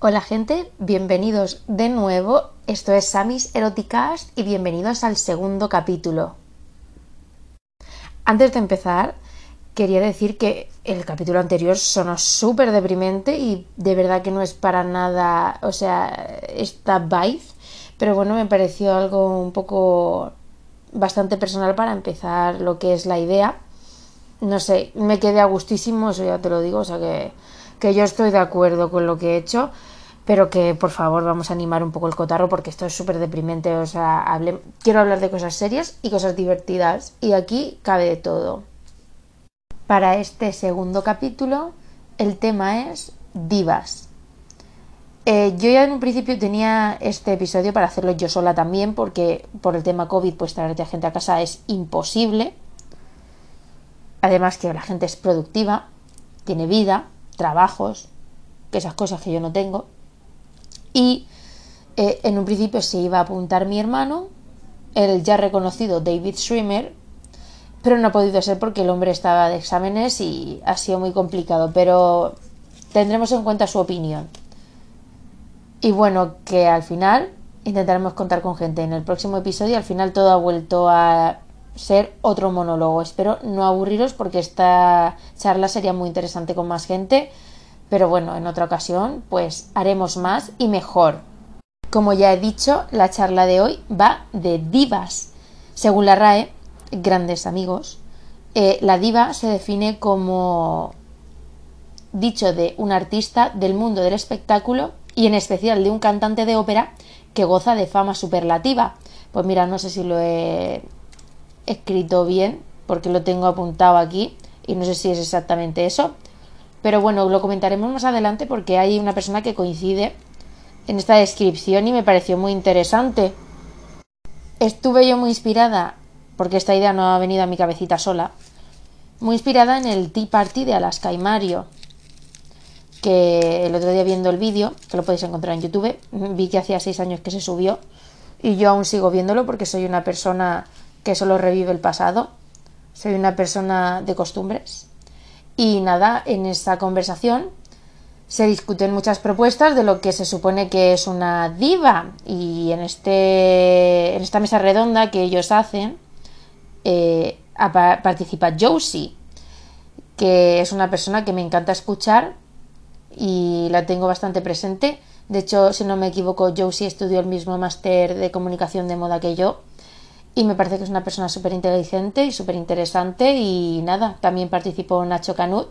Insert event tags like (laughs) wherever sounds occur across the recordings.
Hola gente, bienvenidos de nuevo. Esto es Samis Eroticast y bienvenidos al segundo capítulo. Antes de empezar, quería decir que el capítulo anterior sonó súper deprimente y de verdad que no es para nada, o sea, esta vibe, pero bueno, me pareció algo un poco bastante personal para empezar lo que es la idea. No sé, me quedé a gustísimo, eso ya te lo digo, o sea que que yo estoy de acuerdo con lo que he hecho, pero que por favor vamos a animar un poco el cotarro porque esto es súper deprimente, o sea, quiero hablar de cosas serias y cosas divertidas y aquí cabe de todo. Para este segundo capítulo el tema es divas. Eh, yo ya en un principio tenía este episodio para hacerlo yo sola también porque por el tema COVID pues traerte a gente a casa es imposible. Además que la gente es productiva, tiene vida, trabajos, que esas cosas que yo no tengo. Y eh, en un principio se iba a apuntar mi hermano, el ya reconocido David Schwimmer, pero no ha podido ser porque el hombre estaba de exámenes y ha sido muy complicado, pero tendremos en cuenta su opinión. Y bueno, que al final intentaremos contar con gente en el próximo episodio. Al final todo ha vuelto a ser otro monólogo. Espero no aburriros porque esta charla sería muy interesante con más gente, pero bueno, en otra ocasión pues haremos más y mejor. Como ya he dicho, la charla de hoy va de divas. Según la RAE, grandes amigos, eh, la diva se define como dicho de un artista del mundo del espectáculo y en especial de un cantante de ópera que goza de fama superlativa. Pues mira, no sé si lo he escrito bien, porque lo tengo apuntado aquí y no sé si es exactamente eso. Pero bueno, lo comentaremos más adelante porque hay una persona que coincide en esta descripción y me pareció muy interesante. Estuve yo muy inspirada, porque esta idea no ha venido a mi cabecita sola, muy inspirada en el Tea Party de Alaska y Mario, que el otro día viendo el vídeo, que lo podéis encontrar en YouTube, vi que hacía seis años que se subió y yo aún sigo viéndolo porque soy una persona que solo revive el pasado. Soy una persona de costumbres. Y nada, en esa conversación se discuten muchas propuestas de lo que se supone que es una diva. Y en, este, en esta mesa redonda que ellos hacen eh, participa Josie, que es una persona que me encanta escuchar y la tengo bastante presente. De hecho, si no me equivoco, Josie estudió el mismo máster de comunicación de moda que yo y me parece que es una persona súper inteligente y súper interesante y nada, también participó Nacho Canut,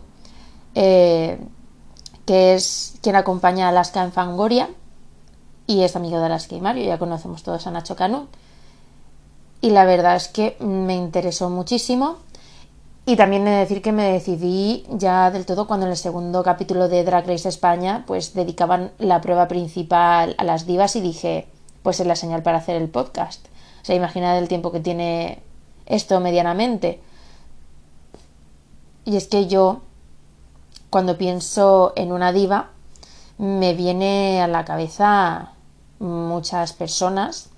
eh, que es quien acompaña a Alaska en Fangoria y es amigo de Alaska y Mario, ya conocemos todos a Nacho Canut. Y la verdad es que me interesó muchísimo. Y también he de decir que me decidí ya del todo cuando en el segundo capítulo de Drag Race España pues dedicaban la prueba principal a las divas y dije pues es la señal para hacer el podcast sea, imaginad el tiempo que tiene esto medianamente. Y es que yo, cuando pienso en una diva, me viene a la cabeza muchas personas,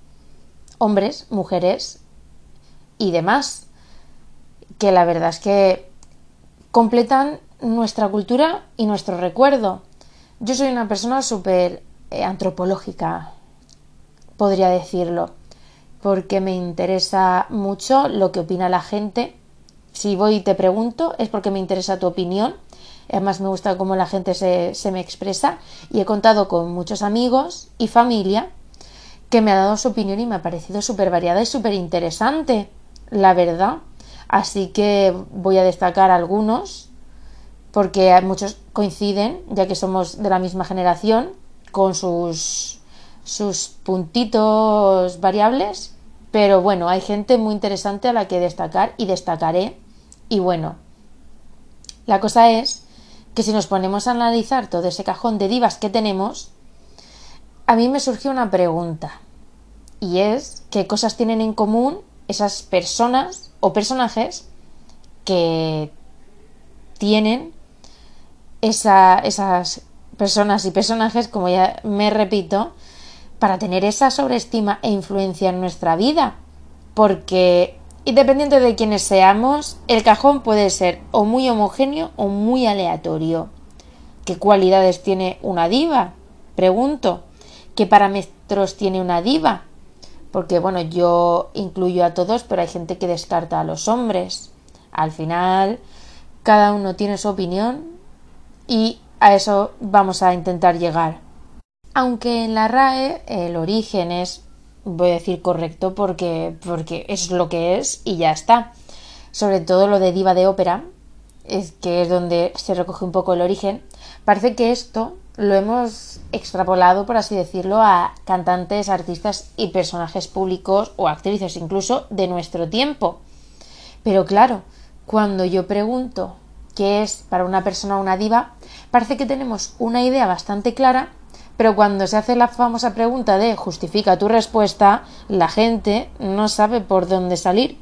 hombres, mujeres y demás, que la verdad es que completan nuestra cultura y nuestro recuerdo. Yo soy una persona súper eh, antropológica, podría decirlo porque me interesa mucho lo que opina la gente. Si voy y te pregunto es porque me interesa tu opinión. Además me gusta cómo la gente se, me expresa y he contado con muchos amigos y familia que me ha dado su opinión y me ha parecido súper variada y súper interesante, la verdad. Así que voy a destacar algunos porque muchos coinciden, ya que somos de la misma generación, con sus sus puntitos variables, pero bueno, hay gente muy interesante a la que destacar y destacaré. Y bueno, la cosa es que si nos ponemos a analizar todo ese cajón de divas que tenemos, a mí me surgió una pregunta. Y es qué cosas tienen en común esas personas o personajes que tienen esas personas y personajes, como ya me repito, para tener esa sobreestima e influencia en nuestra vida. Porque, independiente de quiénes seamos, el cajón puede ser o muy homogéneo o muy aleatorio. ¿Qué cualidades tiene una diva? pregunto, ¿qué parámetros tiene una diva? Porque bueno, yo incluyo a todos, pero hay gente que descarta a los hombres. Al final, cada uno tiene su opinión y a eso vamos a intentar llegar. Aunque en la RAE el origen es, voy a decir correcto porque, porque es lo que es y ya está. Sobre todo lo de diva de ópera, es que es donde se recoge un poco el origen. Parece que esto lo hemos extrapolado, por así decirlo, a cantantes, artistas y personajes públicos o actrices incluso de nuestro tiempo. Pero claro, cuando yo pregunto qué es para una persona una diva, parece que tenemos una idea bastante clara, pero cuando se hace la famosa pregunta de justifica tu respuesta, la gente no sabe por dónde salir.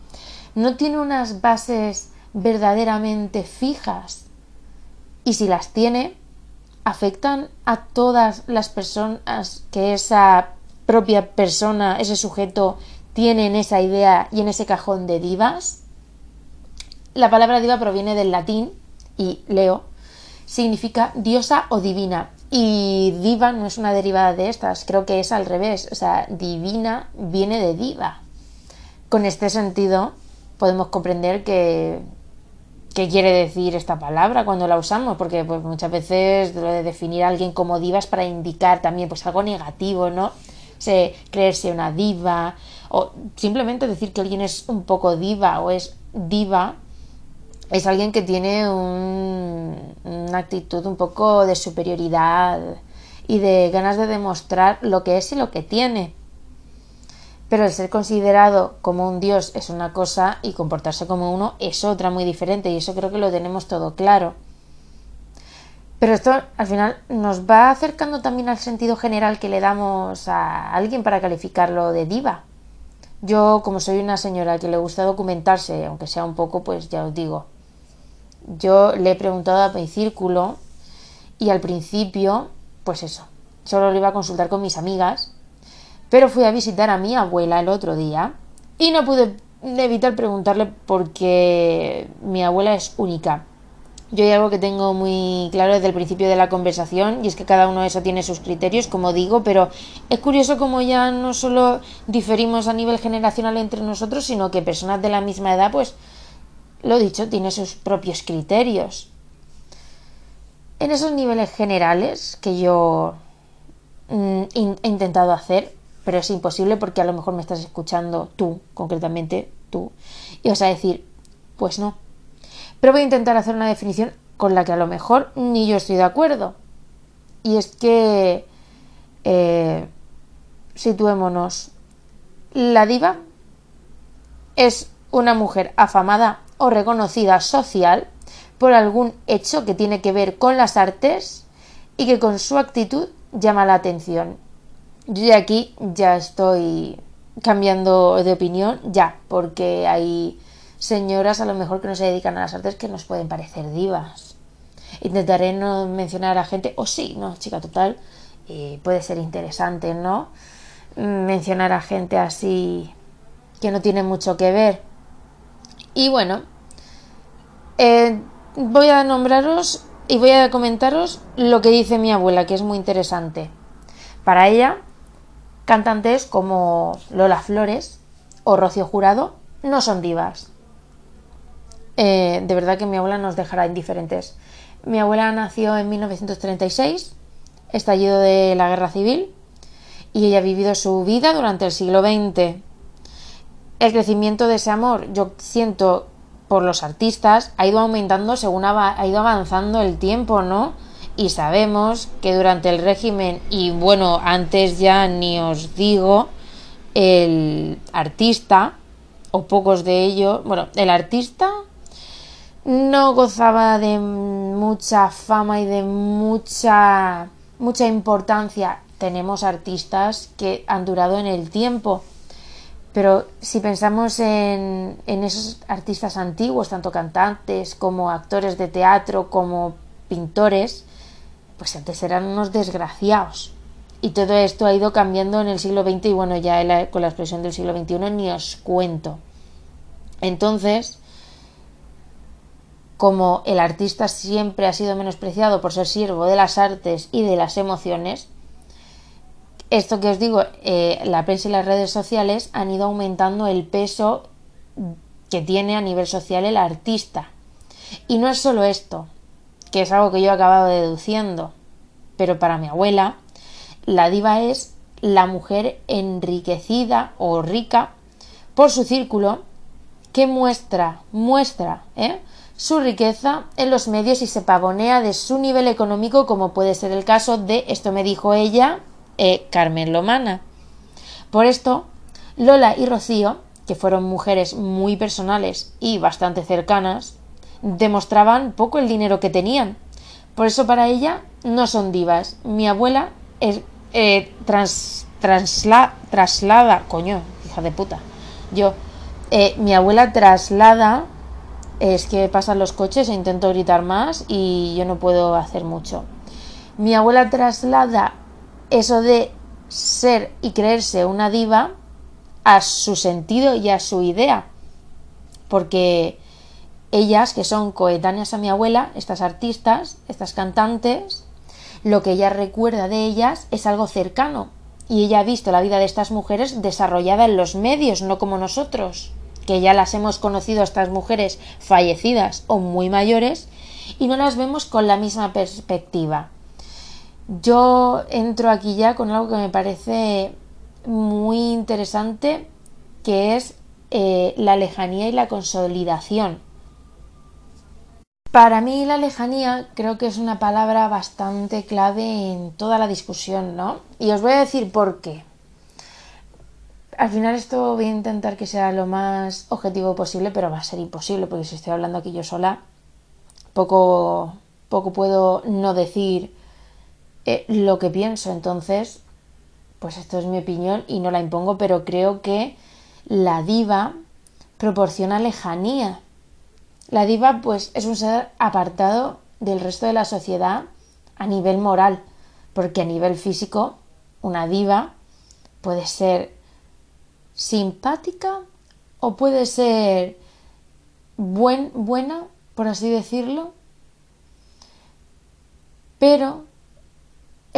No tiene unas bases verdaderamente fijas. Y si las tiene, afectan a todas las personas que esa propia persona, ese sujeto, tiene en esa idea y en ese cajón de divas. La palabra diva proviene del latín y leo significa diosa o divina. Y diva no es una derivada de estas, creo que es al revés. O sea, divina viene de diva. Con este sentido, podemos comprender que qué quiere decir esta palabra cuando la usamos, porque pues, muchas veces lo de definir a alguien como diva es para indicar también pues algo negativo, ¿no? Se, creerse una diva, o simplemente decir que alguien es un poco diva o es diva, es alguien que tiene una actitud un poco de superioridad y de ganas de demostrar lo que es y lo que tiene. Pero el ser considerado como un dios es una cosa y comportarse como uno es otra muy diferente y eso creo que lo tenemos todo claro. Pero esto al final nos va acercando también al sentido general que le damos a alguien para calificarlo de diva. Yo, como soy una señora que le gusta documentarse, aunque sea un poco, pues ya os digo, yo le he preguntado a mi círculo y al principio, pues eso, solo lo iba a consultar con mis amigas pero fui a visitar a mi abuela el otro día y no pude evitar preguntarle porque mi abuela es única. Yo hay algo que tengo muy claro desde el principio de la conversación y es que cada uno de eso tiene sus criterios, como digo, pero es curioso como ya no solo diferimos a nivel generacional entre nosotros, sino que personas de la misma edad, pues, lo dicho, tiene sus propios criterios. En esos niveles generales que yo mm, he intentado hacer, pero es imposible porque a lo mejor me estás escuchando tú, concretamente tú, y vas a decir, pues no. Pero voy a intentar hacer una definición con la que a lo mejor ni yo estoy de acuerdo. Y es que, eh, situémonos, la diva es una mujer afamada o reconocida social por algún hecho que tiene que ver con las artes y que con su actitud llama la atención. Yo de aquí ya estoy cambiando de opinión, ya, porque hay señoras a lo mejor que no se dedican a las artes que nos pueden parecer divas. Intentaré no mencionar a gente, o sí, no, chica, total, eh, puede ser interesante, ¿no? Mencionar a gente así que no tiene mucho que ver. Y bueno, eh, voy a nombraros y voy a comentaros lo que dice mi abuela, que es muy interesante. Para ella, Cantantes como Lola Flores o Rocío Jurado no son divas. Eh, de verdad que mi abuela nos dejará indiferentes. Mi abuela nació en 1936, estallido de la guerra civil, y ella ha vivido su vida durante el siglo XX. El crecimiento de ese amor, yo siento por los artistas, ha ido aumentando según ha ido avanzando el tiempo, ¿no? y sabemos que durante el régimen y bueno, antes ya ni os digo, el artista o pocos de ellos, bueno, el artista no gozaba de mucha fama y de mucha mucha importancia. Tenemos artistas que han durado en el tiempo. Pero si pensamos en, esos artistas antiguos, tanto cantantes como actores de teatro, como pintores, pues antes eran unos desgraciados. Y todo esto ha ido cambiando en el siglo XX y bueno, ya con la expresión del siglo XXI ni os cuento. Entonces, como el artista siempre ha sido menospreciado por ser siervo de las artes y de las emociones, esto que os digo, eh, la prensa y las redes sociales han ido aumentando el peso que tiene a nivel social el artista. Y no es solo esto, que es algo que yo he acabado deduciendo, pero para mi abuela, la diva es la mujer enriquecida o rica por su círculo que muestra, muestra ¿eh? su riqueza en los medios y se pavonea de su nivel económico, como puede ser el caso de, esto me dijo ella, eh, Carmen Lomana. Por esto, Lola y Rocío, que fueron mujeres muy personales y bastante cercanas, demostraban poco el dinero que tenían. Por eso para ella no son divas. Mi abuela es eh, traslada, coño, hija de puta. Yo, eh, mi abuela traslada es que pasan los coches e intento gritar más y yo no puedo hacer mucho. Mi abuela traslada eso de ser y creerse una diva a su sentido y a su idea. Porque ellas, que son coetáneas a mi abuela, estas artistas, estas cantantes, lo que ella recuerda de ellas es algo cercano. Y ella ha visto la vida de estas mujeres desarrollada en los medios, no como nosotros que ya las hemos conocido estas mujeres fallecidas o muy mayores y no las vemos con la misma perspectiva. Yo entro aquí ya con algo que me parece muy interesante, que es eh, la lejanía y la consolidación. Para mí la lejanía creo que es una palabra bastante clave en toda la discusión, ¿no? Y os voy a decir por qué. Al final esto voy a intentar que sea lo más objetivo posible, pero va a ser imposible porque si estoy hablando aquí yo sola, poco, poco puedo no decir eh, lo que pienso. Entonces, pues esto es mi opinión y no la impongo, pero creo que la diva proporciona lejanía. La diva pues es un ser apartado del resto de la sociedad a nivel moral, porque a nivel físico una diva puede ser simpática o puede ser buen, buena, por así decirlo. Pero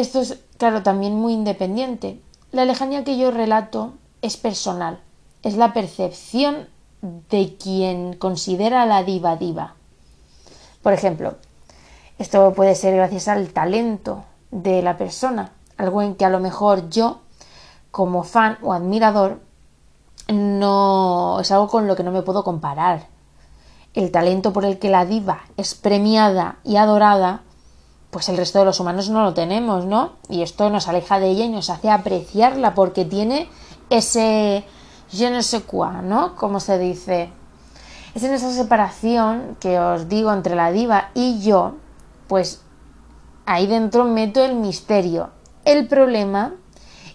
esto es, claro, también muy independiente. La lejanía que yo relato es personal, es la percepción de quien considera la diva diva. Por ejemplo, esto puede ser gracias al talento de la persona, algo en que a lo mejor yo, como fan o admirador, no es algo con lo que no me puedo comparar. El talento por el que la diva es premiada y adorada, pues el resto de los humanos no lo tenemos, ¿no? Y esto nos aleja de ella y nos hace apreciarla porque tiene ese je ne sais quoi, ¿no? Como se dice. Es en esa separación que os digo entre la diva y yo, pues ahí dentro meto el misterio, el problema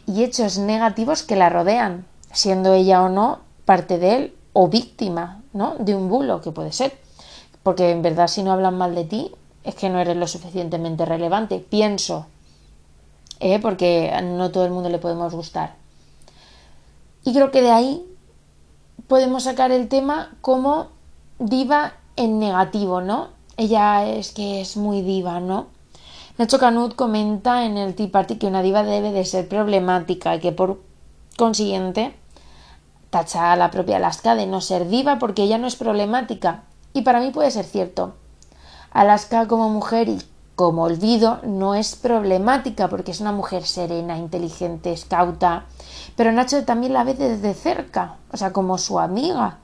y hechos negativos que la rodean siendo ella o no parte de él o víctima, ¿no? De un bulo, que puede ser. Porque en verdad si no hablan mal de ti es que no eres lo suficientemente relevante, pienso. ¿eh? Porque no todo el mundo le podemos gustar. Y creo que de ahí podemos sacar el tema como diva en negativo, ¿no? Ella es que es muy diva, ¿no? Nacho Canut comenta en el Tea Party que una diva debe de ser problemática y que por consiguiente tacha a la propia Alaska de no ser diva porque ella no es problemática. Y para mí puede ser cierto. Alaska como mujer y como olvido no es problemática porque es una mujer serena, inteligente, escauta. Pero Nacho también la ve desde cerca, o sea, como su amiga.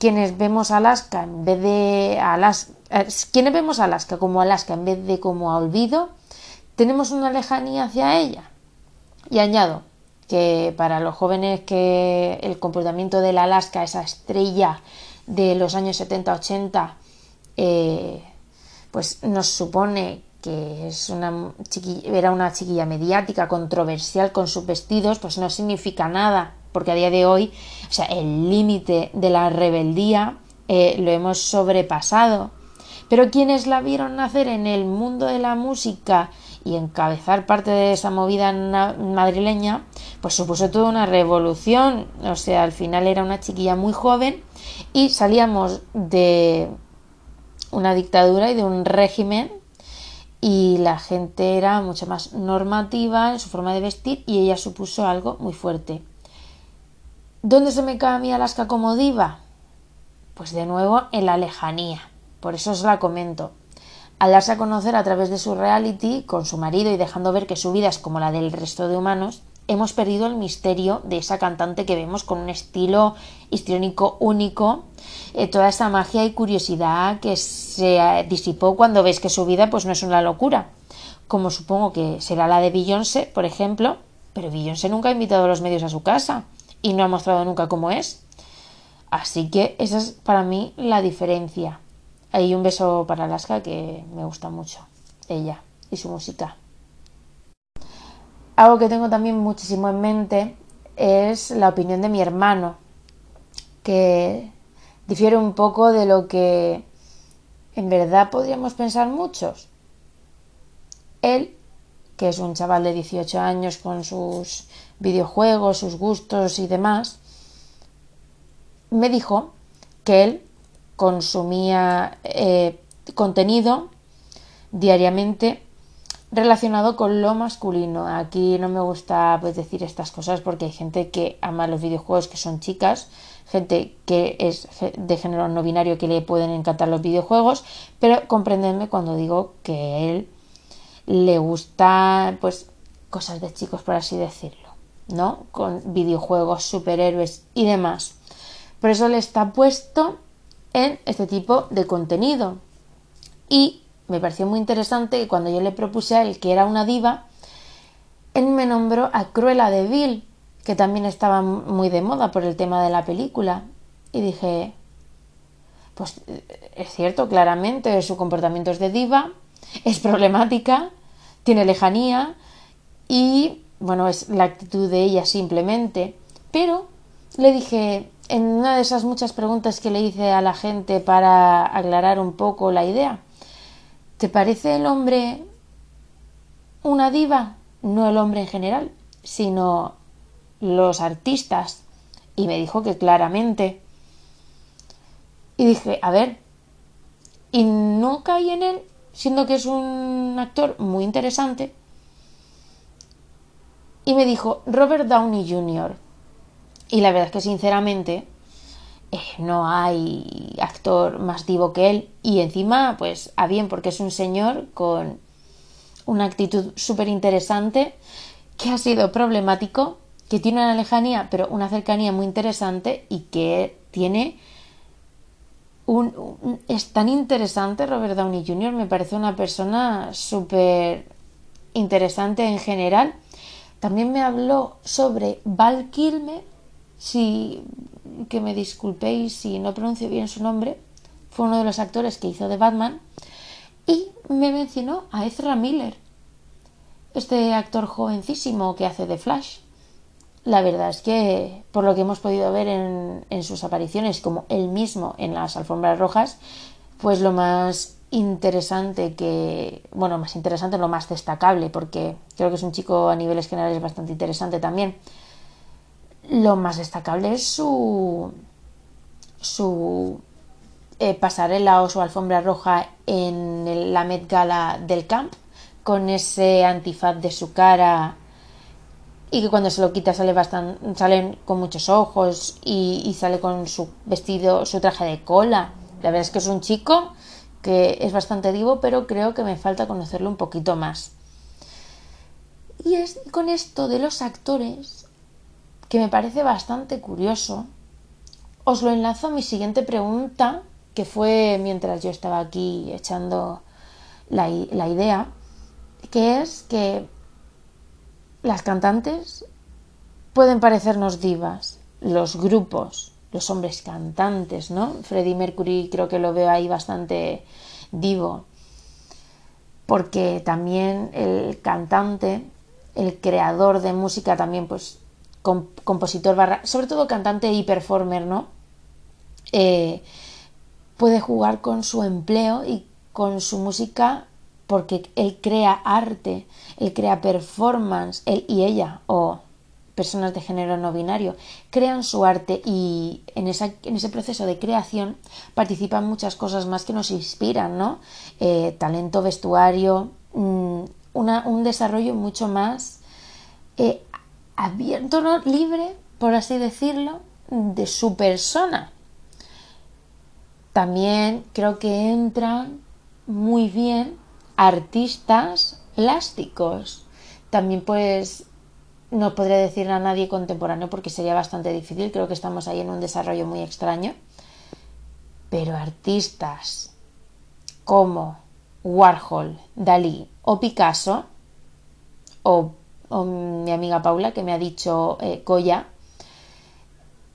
Quienes vemos Alaska en vez de Alaska, eh, quienes vemos Alaska como Alaska en vez de como a olvido, tenemos una lejanía hacia ella. Y añado, que para los jóvenes que el comportamiento de la Alaska, esa estrella de los años 70-80, eh, pues nos supone que es una era una chiquilla mediática, controversial con sus vestidos, pues no significa nada, porque a día de hoy, o sea, el límite de la rebeldía eh, lo hemos sobrepasado. Pero quienes la vieron nacer en el mundo de la música y encabezar parte de esa movida madrileña, pues supuso toda una revolución. O sea, al final era una chiquilla muy joven y salíamos de una dictadura y de un régimen y la gente era mucho más normativa en su forma de vestir y ella supuso algo muy fuerte. ¿Dónde se me cae a mí Alaska como diva? Pues de nuevo en la lejanía. Por eso os la comento. Al darse a conocer a través de su reality con su marido y dejando ver que su vida es como la del resto de humanos, hemos perdido el misterio de esa cantante que vemos con un estilo histriónico único, eh, toda esa magia y curiosidad que se eh, disipó cuando ves que su vida pues no es una locura, como supongo que será la de Beyoncé, por ejemplo, pero Beyoncé nunca ha invitado a los medios a su casa y no ha mostrado nunca cómo es. Así que esa es para mí la diferencia. Hay un beso para Alaska que me gusta mucho, ella y su música. Algo que tengo también muchísimo en mente es la opinión de mi hermano, que difiere un poco de lo que en verdad podríamos pensar muchos. Él, que es un chaval de 18 años con sus videojuegos, sus gustos y demás, me dijo que él consumía eh, contenido diariamente relacionado con lo masculino. Aquí no me gusta pues, decir estas cosas porque hay gente que ama los videojuegos que son chicas, gente que es de género no binario que le pueden encantar los videojuegos, pero comprendedme cuando digo que él le gusta pues cosas de chicos por así decirlo, ¿no? Con videojuegos, superhéroes y demás. Por eso le está puesto en este tipo de contenido. Y me pareció muy interesante que cuando yo le propuse a él que era una diva, él me nombró a Cruella de Vil, que también estaba muy de moda por el tema de la película. Y dije, pues eh, es cierto, claramente su comportamiento es de diva, es problemática, tiene lejanía y, bueno, es la actitud de ella simplemente. Pero le dije, en una de esas muchas preguntas que le hice a la gente para aclarar un poco la idea, ¿Te parece el hombre una diva? No el hombre en general, sino los artistas. Y me dijo que claramente. Y dije, a ver, y no caí en él, siendo que es un actor muy interesante. Y me dijo, Robert Downey Jr. Y la verdad es que sinceramente eh, no hay actor más divo que él y encima pues a bien porque es un señor con una actitud súper interesante que ha sido problemático que tiene una lejanía pero una cercanía muy interesante y que tiene un, es tan interesante Robert Downey Jr. me parece una persona súper interesante en general también me habló sobre Val Kilmer si que me disculpéis si no pronuncio bien su nombre, fue uno de los actores que hizo de Batman, y me mencionó a Ezra Miller, este actor jovencísimo que hace de Flash. La verdad es que, por lo que hemos podido ver en, en sus apariciones, como él mismo en las alfombras rojas, pues lo más interesante que, bueno, más interesante, lo más destacable, porque creo que es un chico a niveles generales bastante interesante también lo más destacable es su, su eh, pasarela o su alfombra roja en la Met Gala del Camp, con ese antifaz de su cara y que cuando se lo quita sale bastante, salen con muchos ojos y, y, sale con su vestido, su traje de cola. La verdad es que es un chico que es bastante divo, pero creo que me falta conocerlo un poquito más. Y es con esto de los actores que me parece bastante curioso, os lo enlazo a mi siguiente pregunta, que fue mientras yo estaba aquí echando la, la idea, que es que las cantantes pueden parecernos divas, los grupos, los hombres cantantes, ¿no? Freddie Mercury creo que lo veo ahí bastante divo, porque también el cantante, el creador de música también pues compositor barra, sobre todo cantante y performer, ¿no? Eh, puede jugar con su empleo y con su música porque él crea arte, él crea performance, él y ella, o personas de género no binario, crean su arte y en, ese proceso de creación participan muchas cosas más que nos inspiran, ¿no? Eh, talento, vestuario, mm, un desarrollo mucho más eh, abierto, libre, por así decirlo, de su persona. También creo que entran muy bien artistas plásticos. También pues no podría decir a nadie contemporáneo porque sería bastante difícil, creo que estamos ahí en un desarrollo muy extraño. Pero artistas como Warhol, Dalí o Picasso, o, mi amiga Paula que me ha dicho eh,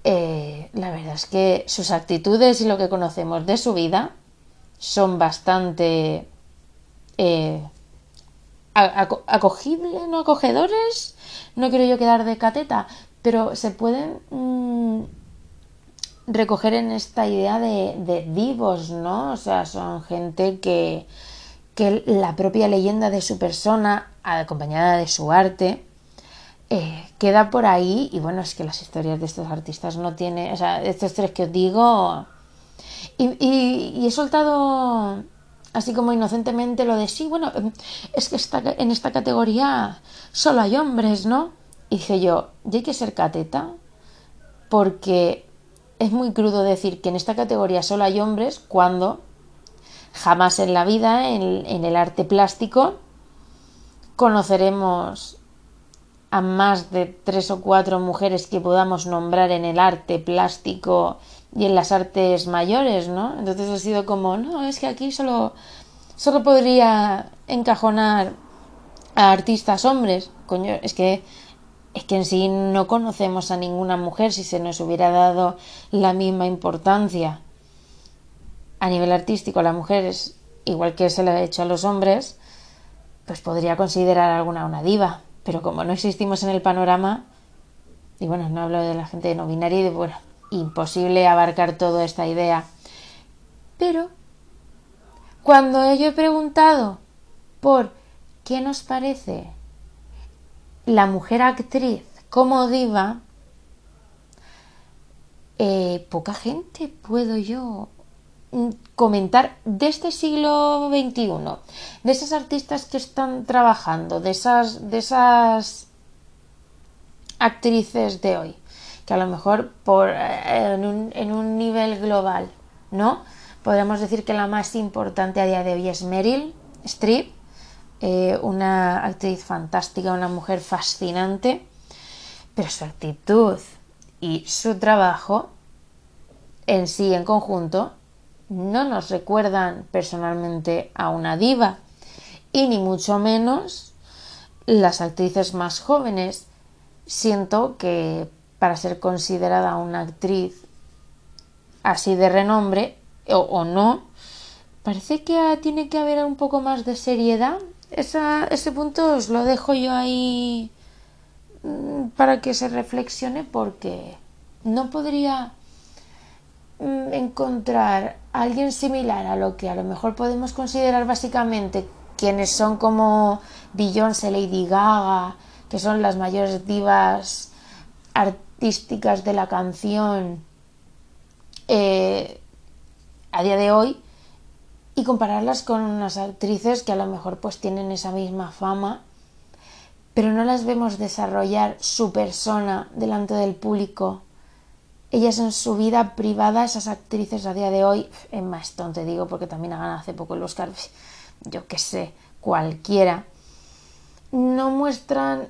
eh, la verdad es que sus actitudes y lo que conocemos de su vida son bastante eh, acogibles, no acogedores, no quiero yo quedar de cateta, pero se pueden mm, recoger en esta idea de, divos, ¿no? O sea, son gente que, que la propia leyenda de su persona, acompañada de su arte, eh, queda por ahí y bueno, es que las historias de estos artistas no tienen, o sea, estos tres que os digo, y, he soltado así como inocentemente lo de sí, bueno, es que está, en esta categoría solo hay hombres, ¿no? Y dije yo, ya hay que ser cateta, porque es muy crudo decir que en esta categoría solo hay hombres cuando jamás en la vida, en el arte plástico, conoceremos a más de tres o cuatro mujeres que podamos nombrar en el arte plástico y en las artes mayores, ¿no? Entonces ha sido como, no, es que aquí solo, solo podría encajonar a artistas hombres. Coño, es que, es que en sí no conocemos a ninguna mujer si se nos hubiera dado la misma importancia a nivel artístico a las mujeres, igual que se le ha hecho a los hombres, pues podría considerar alguna una diva pero como no existimos en el panorama, y bueno, no hablo de la gente no binaria y de, bueno, imposible abarcar toda esta idea. Pero cuando yo he preguntado por qué nos parece la mujer actriz como diva, eh, poca gente puedo yo comentar de este siglo XXI, de esas artistas que están trabajando, de esas, de esas actrices de hoy, que a lo mejor por, eh, en, un, en un nivel global, ¿no? Podríamos decir que la más importante a día de hoy es Meryl Streep, eh, una actriz fantástica, una mujer fascinante, pero su actitud y su trabajo en sí, en conjunto, no nos recuerdan personalmente a una diva y ni mucho menos las actrices más jóvenes. Siento que para ser considerada una actriz así de renombre o, no, parece que tiene que haber un poco más de seriedad. ese punto os lo dejo yo ahí mm, para que se reflexione porque no podría encontrar a alguien similar a lo que a lo mejor podemos considerar básicamente quienes son como Beyoncé, Lady Gaga, que son las mayores divas artísticas de la canción eh, a día de hoy y compararlas con unas actrices que a lo mejor pues tienen esa misma fama pero no las vemos desarrollar su persona delante del público ellas en su vida privada, esas actrices a día de hoy, Emma Stone te digo porque también ha ganado hace poco el Oscar, (laughs) yo qué sé, cualquiera, no muestran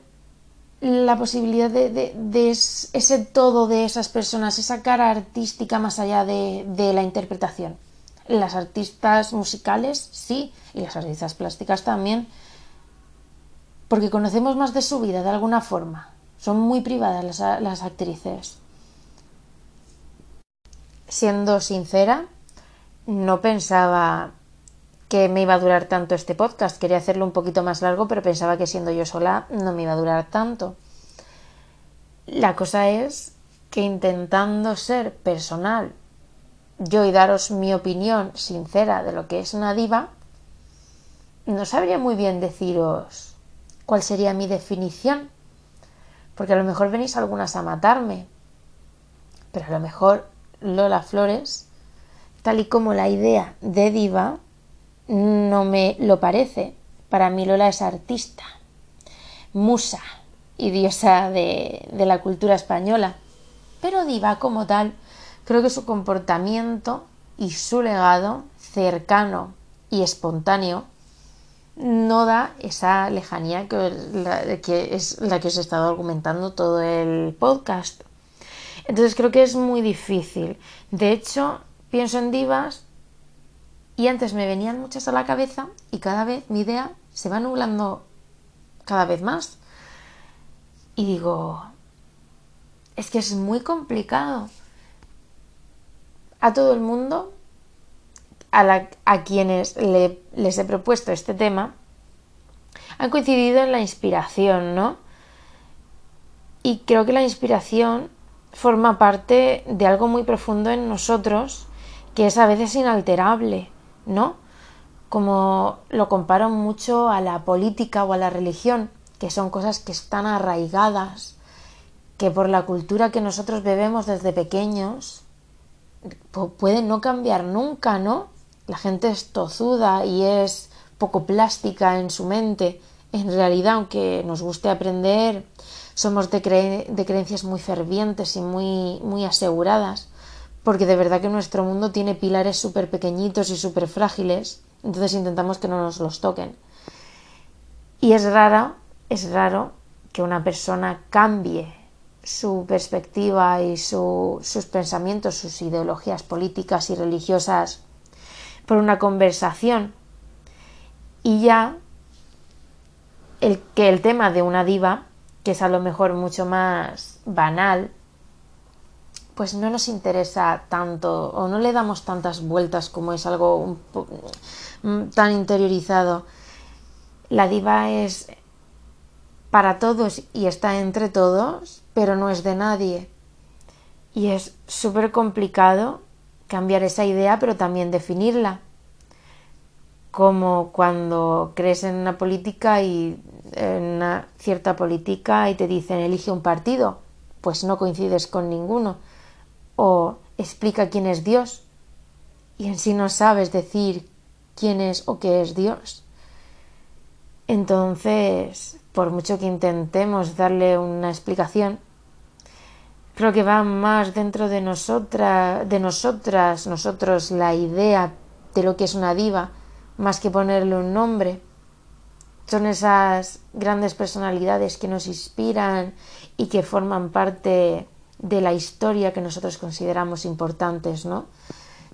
la posibilidad de, ese todo de esas personas, esa cara artística más allá de, la interpretación. Las artistas musicales, sí, y las artistas plásticas también, porque conocemos más de su vida de alguna forma. Son muy privadas las actrices siendo sincera, no pensaba que me iba a durar tanto este podcast. Quería hacerlo un poquito más largo, pero pensaba que siendo yo sola no me iba a durar tanto. La cosa es que intentando ser personal, yo y daros mi opinión sincera de lo que es una diva, no sabría muy bien deciros cuál sería mi definición, porque a lo mejor venís algunas a matarme, pero a lo mejor Lola Flores, tal y como la idea de diva no me lo parece, Para mí Lola es artista, musa y diosa de, la cultura española. Pero diva como tal, creo que su comportamiento y su legado cercano y espontáneo no da esa lejanía que, que, es la que os he estado argumentando todo el podcast. Entonces creo que es muy difícil. De hecho, pienso en divas y antes me venían muchas a la cabeza y cada vez mi idea se va nublando cada vez más. Y digo, es que es muy complicado. A todo el mundo, a, a quienes les he propuesto este tema, han coincidido en la inspiración, ¿no? Y creo que la inspiración forma parte de algo muy profundo en nosotros que es a veces inalterable, ¿no? Como lo comparo mucho a la política o a la religión, que son cosas que están arraigadas, que por la cultura que nosotros bebemos desde pequeños pueden no cambiar nunca, ¿no? La gente es tozuda y es poco plástica en su mente. En realidad, aunque nos guste aprender, somos de, creencias muy fervientes y muy, muy aseguradas, porque de verdad que nuestro mundo tiene pilares súper pequeñitos y súper frágiles, entonces intentamos que no nos los toquen. Y es raro, es raro que una persona cambie su perspectiva y sus pensamientos, sus ideologías políticas y religiosas por una conversación. Y ya el que el tema de una diva que es a lo mejor mucho más banal, pues no nos interesa tanto o no le damos tantas vueltas como es algo mm, tan interiorizado. La diva es para todos y está entre todos, pero no es de nadie. Y es súper complicado cambiar esa idea, pero también definirla como cuando crees en una política y en una cierta política y te dicen elige un partido, pues no coincides con ninguno. O explica quién es Dios y en sí no sabes decir quién es o qué es Dios. Entonces, por mucho que intentemos darle una explicación, creo que va más dentro de nosotras, de nosotras, nosotros la idea de lo que es una diva más que ponerle un nombre. Son esas grandes personalidades que nos inspiran y que forman parte de la historia que nosotros consideramos importantes, ¿no?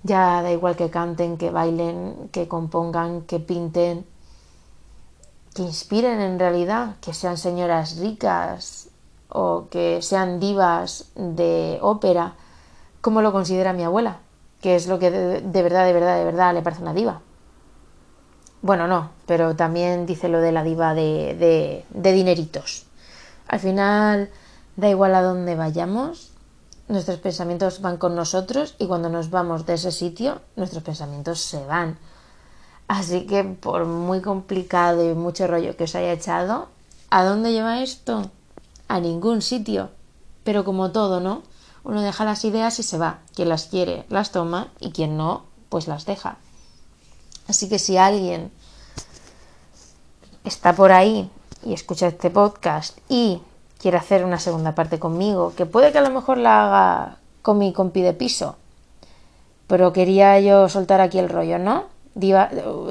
Ya da igual que canten, que bailen, que compongan, que pinten, que inspiren en realidad, que sean señoras ricas o que sean divas de ópera, como lo considera mi abuela, que es lo que de, de verdad, de verdad, de verdad le parece una diva. Bueno, no, pero también dice lo de la diva de, de, dineritos. Al final, da igual a dónde vayamos, nuestros pensamientos van con nosotros y cuando nos vamos de ese sitio, nuestros pensamientos se van. Así que por muy complicado y mucho rollo que os haya echado, ¿a dónde lleva esto? A ningún sitio. Pero como todo, ¿no? Uno deja las ideas y se va. Quien las quiere las toma y quien no, pues las deja. Así que si alguien está por ahí y escucha este podcast y quiere hacer una segunda parte conmigo, que puede que a lo mejor la haga con mi compi de piso, pero quería yo soltar aquí el rollo, ¿no?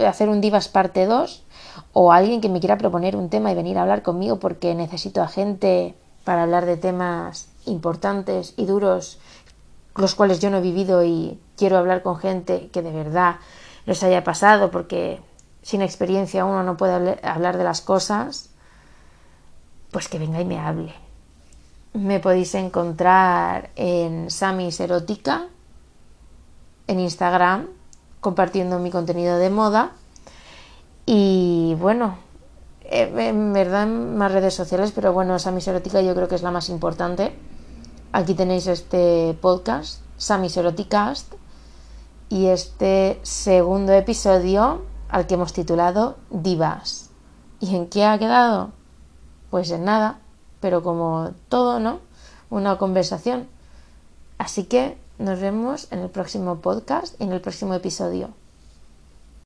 hacer un Divas parte 2 o alguien que me quiera proponer un tema y venir a hablar conmigo porque necesito a gente para hablar de temas importantes y duros, los cuales yo no he vivido y quiero hablar con gente que de verdad les haya pasado, porque sin experiencia uno no puede hablar de las cosas, pues que venga y me hable. Me podéis encontrar en Samis Erótica, en Instagram, compartiendo mi contenido de moda. Y bueno, eh, en verdad en más redes sociales, pero bueno, Samis Erótica yo creo que es la más importante. Aquí tenéis este podcast, Samis Eroticast y este segundo episodio al que hemos titulado Divas. ¿Y en qué ha quedado? Pues en nada, pero como todo, ¿no? Una conversación. Así que nos vemos en el próximo podcast y en el próximo episodio.